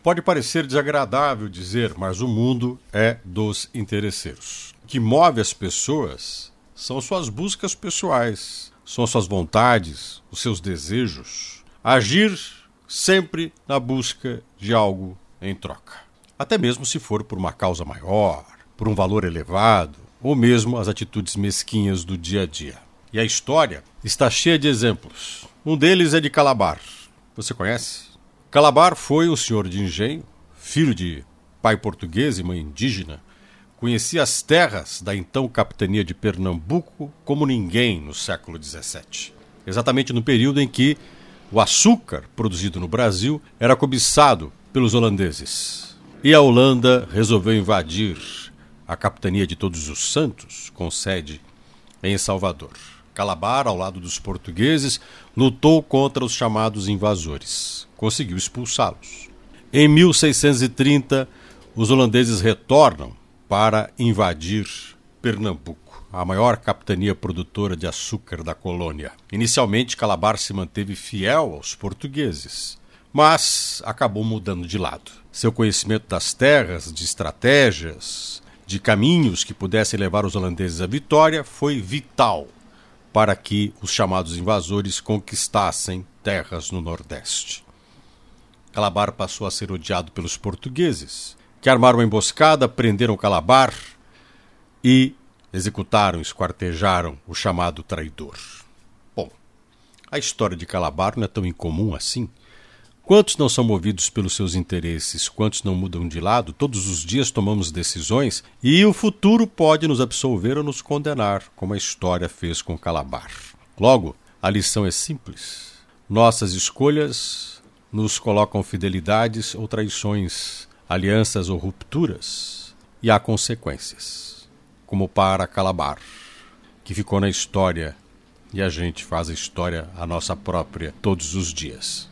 Pode parecer desagradável dizer, mas o mundo é dos interesseiros. O que move as pessoas são suas buscas pessoais, são suas vontades, os seus desejos. Agir sempre na busca de algo em troca. Até mesmo se for por uma causa maior, por um valor elevado, ou mesmo as atitudes mesquinhas do dia a dia. E a história está cheia de exemplos. Um deles é de Calabar. Você conhece? Calabar foi o senhor de engenho, filho de pai português e mãe indígena. Conhecia as terras da então capitania de Pernambuco como ninguém no século XVII. Exatamente no período em que o açúcar produzido no Brasil era cobiçado pelos holandeses. E a Holanda resolveu invadir a capitania de Todos os Santos, com sede em Salvador. Calabar, ao lado dos portugueses, lutou contra os chamados invasores conseguiu expulsá-los. Em 1630, os holandeses retornam para invadir Pernambuco, a maior capitania produtora de açúcar da colônia. Inicialmente, Calabar se manteve fiel aos portugueses, mas acabou mudando de lado. Seu conhecimento das terras, de estratégias, de caminhos que pudessem levar os holandeses à vitória foi vital para que os chamados invasores conquistassem terras no Nordeste. Calabar passou a ser odiado pelos portugueses, que armaram uma emboscada, prenderam Calabar e executaram, esquartejaram o chamado traidor. Bom, a história de Calabar não é tão incomum assim. Quantos não são movidos pelos seus interesses? Quantos não mudam de lado? Todos os dias tomamos decisões e o futuro pode nos absolver ou nos condenar, como a história fez com Calabar. Logo, a lição é simples. Nossas escolhas nos colocam fidelidades ou traições, alianças ou rupturas, e há consequências, como para Calabar, que ficou na história e a gente faz a história a nossa própria todos os dias.